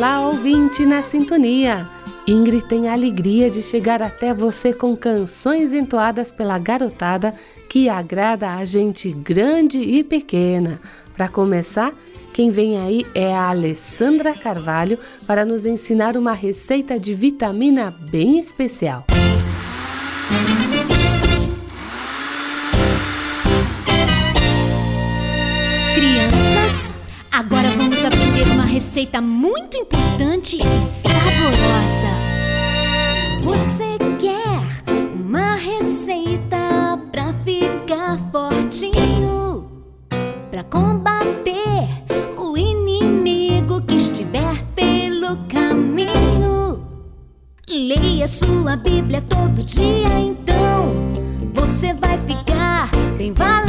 Olá, ouvinte na sintonia! Ingrid tem a alegria de chegar até você com canções entoadas pela garotada que agrada a gente grande e pequena. Para começar, quem vem aí é a Alessandra Carvalho para nos ensinar uma receita de vitamina bem especial. Crianças, receita muito importante e saborosa. Você quer uma receita pra ficar fortinho? Pra combater o inimigo que estiver pelo caminho? Leia sua Bíblia todo dia, então você vai ficar bem valentão.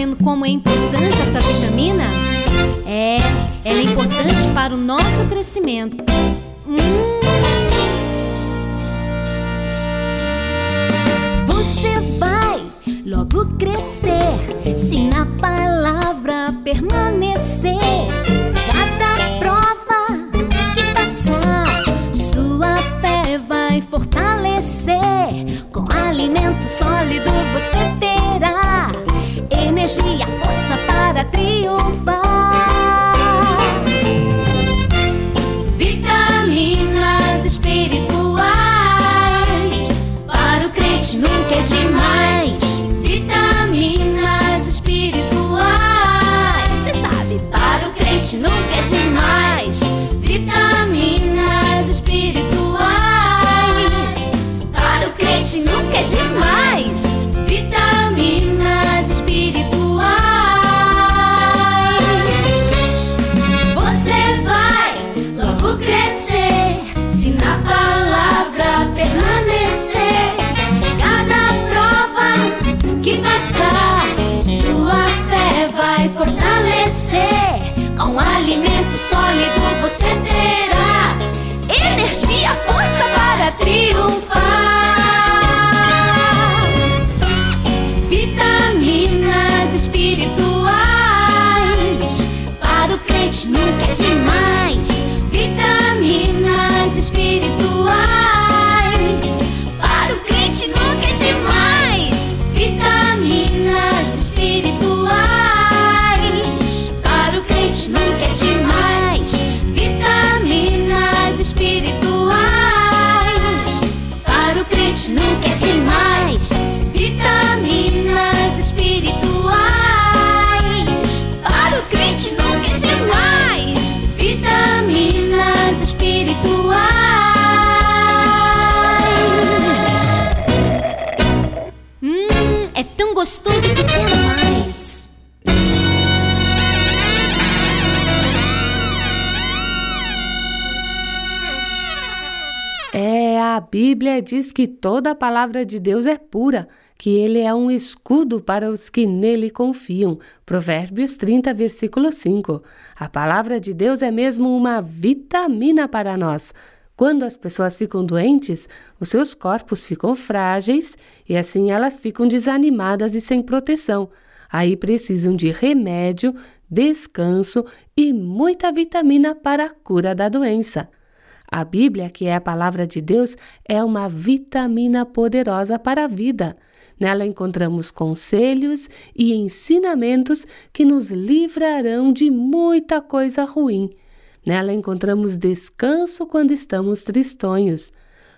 Vendo como é importante essa vitamina? É, ela é importante para o nosso crescimento. Hum. Você vai logo crescer se na palavra permanecer. Cada prova que passar, sua fé vai fortalecer. Com alimento sólido você terá energia, força para triunfar. Vitaminas espirituais. Para o crente nunca é demais. Vitaminas espirituais. Você sabe, Para o crente nunca é demais. Vitaminas espirituais. Para o crente nunca é demais. Espirituais. hum, é tão gostoso que quer mais. É a Bíblia diz que toda a palavra de Deus é pura, que ele é um escudo para os que nele confiam. Provérbios 30, versículo 5. A palavra de Deus é mesmo uma vitamina para nós. Quando as pessoas ficam doentes, os seus corpos ficam frágeis e assim elas ficam desanimadas e sem proteção. Aí precisam de remédio, descanso e muita vitamina para a cura da doença. A Bíblia, que é a palavra de Deus, é uma vitamina poderosa para a vida. Nela encontramos conselhos e ensinamentos que nos livrarão de muita coisa ruim. Nela encontramos descanso quando estamos tristonhos.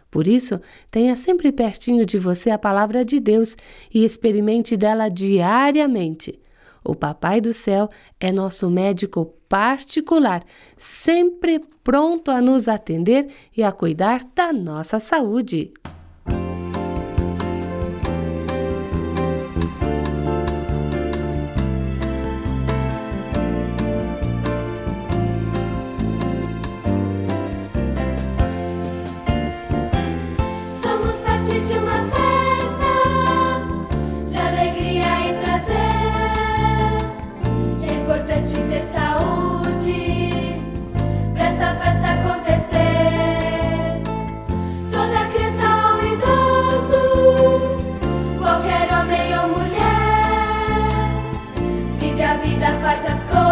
Por isso, tenha sempre pertinho de você a palavra de Deus e experimente dela diariamente. O Papai do Céu é nosso médico particular, sempre pronto a nos atender e a cuidar da nossa saúde. faz as coisas.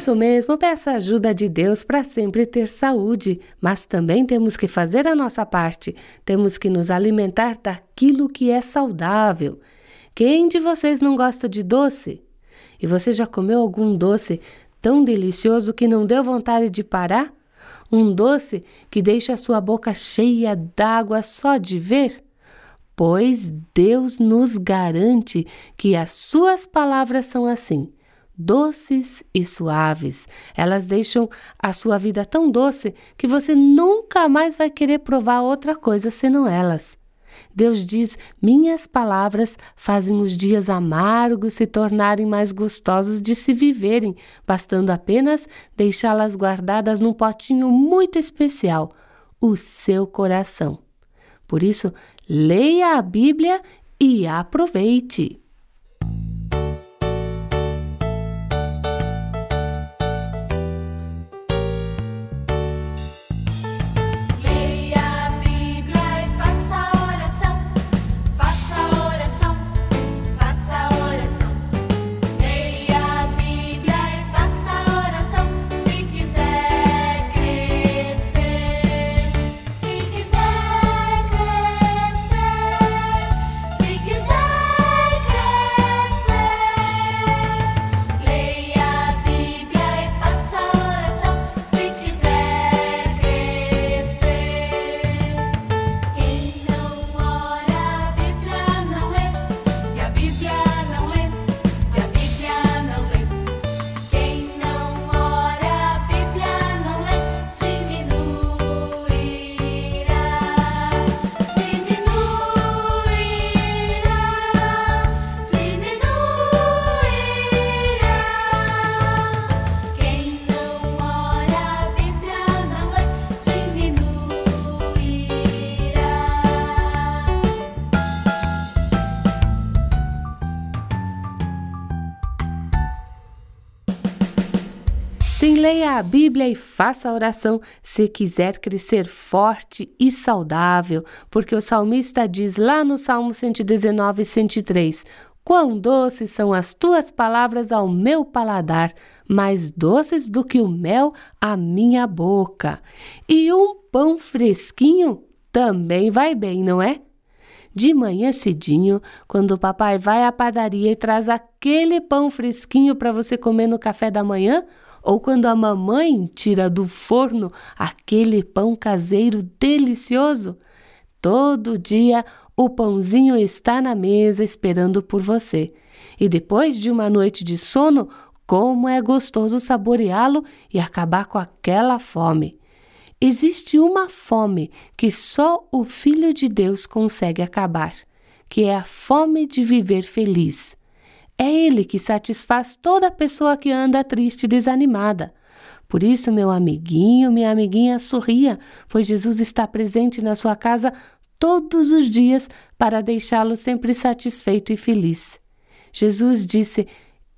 Isso mesmo, peça ajuda de Deus para sempre ter saúde, mas também temos que fazer a nossa parte. Temos que nos alimentar daquilo que é saudável. Quem de vocês não gosta de doce? E você já comeu algum doce tão delicioso que não deu vontade de parar? Um doce que deixa a sua boca cheia d'água só de ver? Pois Deus nos garante que as suas palavras são assim doces e suaves. Elas deixam a sua vida tão doce que você nunca mais vai querer provar outra coisa senão elas. Deus diz: Minhas palavras fazem os dias amargos se tornarem mais gostosos de se viverem, bastando apenas deixá-las guardadas num potinho muito especial o seu coração. Por isso, leia a Bíblia e aproveite. Leia a Bíblia e faça a oração se quiser crescer forte e saudável, porque o salmista diz lá no Salmo 119, 103: Quão doces são as tuas palavras ao meu paladar, mais doces do que o mel à minha boca. E um pão fresquinho também vai bem, não é? De manhã cedinho, quando o papai vai à padaria e traz aquele pão fresquinho para você comer no café da manhã, ou quando a mamãe tira do forno aquele pão caseiro delicioso, todo dia o pãozinho está na mesa esperando por você. E depois de uma noite de sono, como é gostoso saboreá-lo e acabar com aquela fome. Existe uma fome que só o Filho de Deus consegue acabar, que é a fome de viver feliz. É Ele que satisfaz toda pessoa que anda triste e desanimada. Por isso, meu amiguinho, minha amiguinha, sorria, pois Jesus está presente na sua casa todos os dias para deixá-lo sempre satisfeito e feliz. Jesus disse: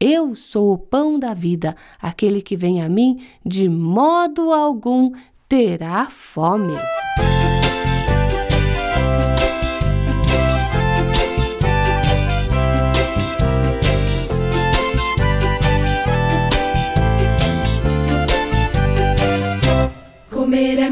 eu sou o pão da vida. Aquele que vem a mim, de modo algum terá fome. Comer é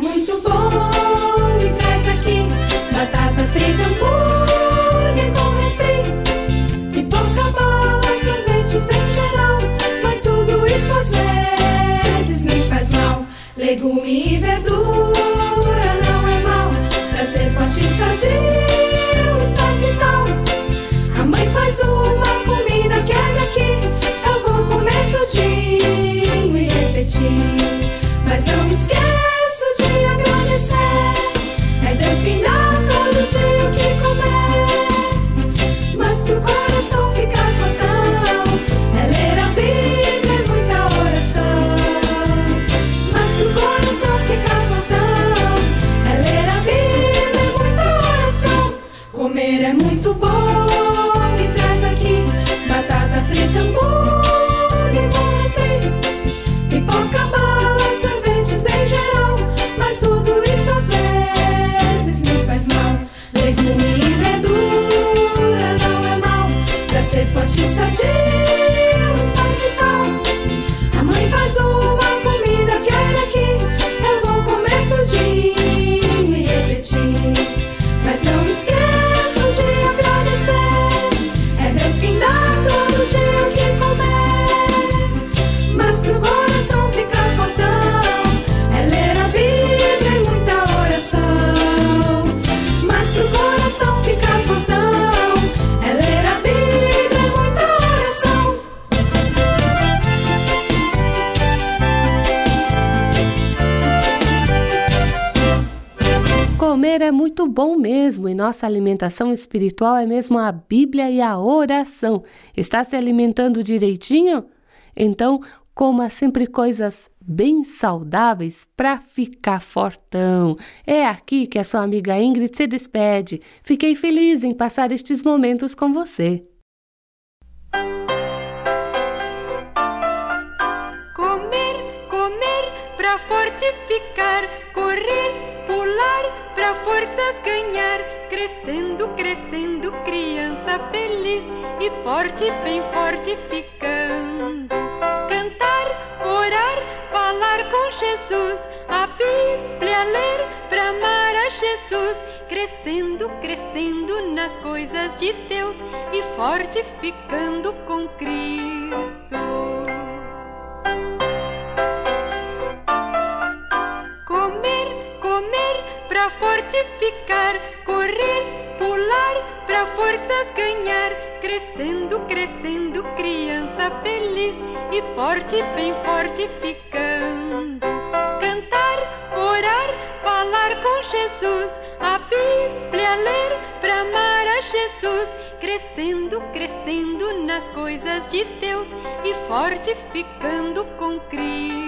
forte é muito bom mesmo e nossa alimentação espiritual é mesmo a Bíblia e a oração. Está se alimentando direitinho? Então, coma sempre coisas bem saudáveis para ficar fortão. É aqui que a sua amiga Ingrid se despede. Fiquei feliz em passar estes momentos com você. Comer, comer pra fortificar, correr, pular pra forças ganhar, crescendo, crescendo, criança feliz e forte, bem fortificando. Cantar, orar, falar com Jesus, a Bíblia ler pra amar a Jesus, crescendo, crescendo nas coisas de Deus e fortificando com Cristo. Pra fortificar, correr, pular pra forças ganhar, crescendo, crescendo, criança feliz e forte, bem fortificando. Cantar, orar, falar com Jesus, a Bíblia ler pra amar a Jesus, crescendo, crescendo nas coisas de Deus e fortificando com Cristo.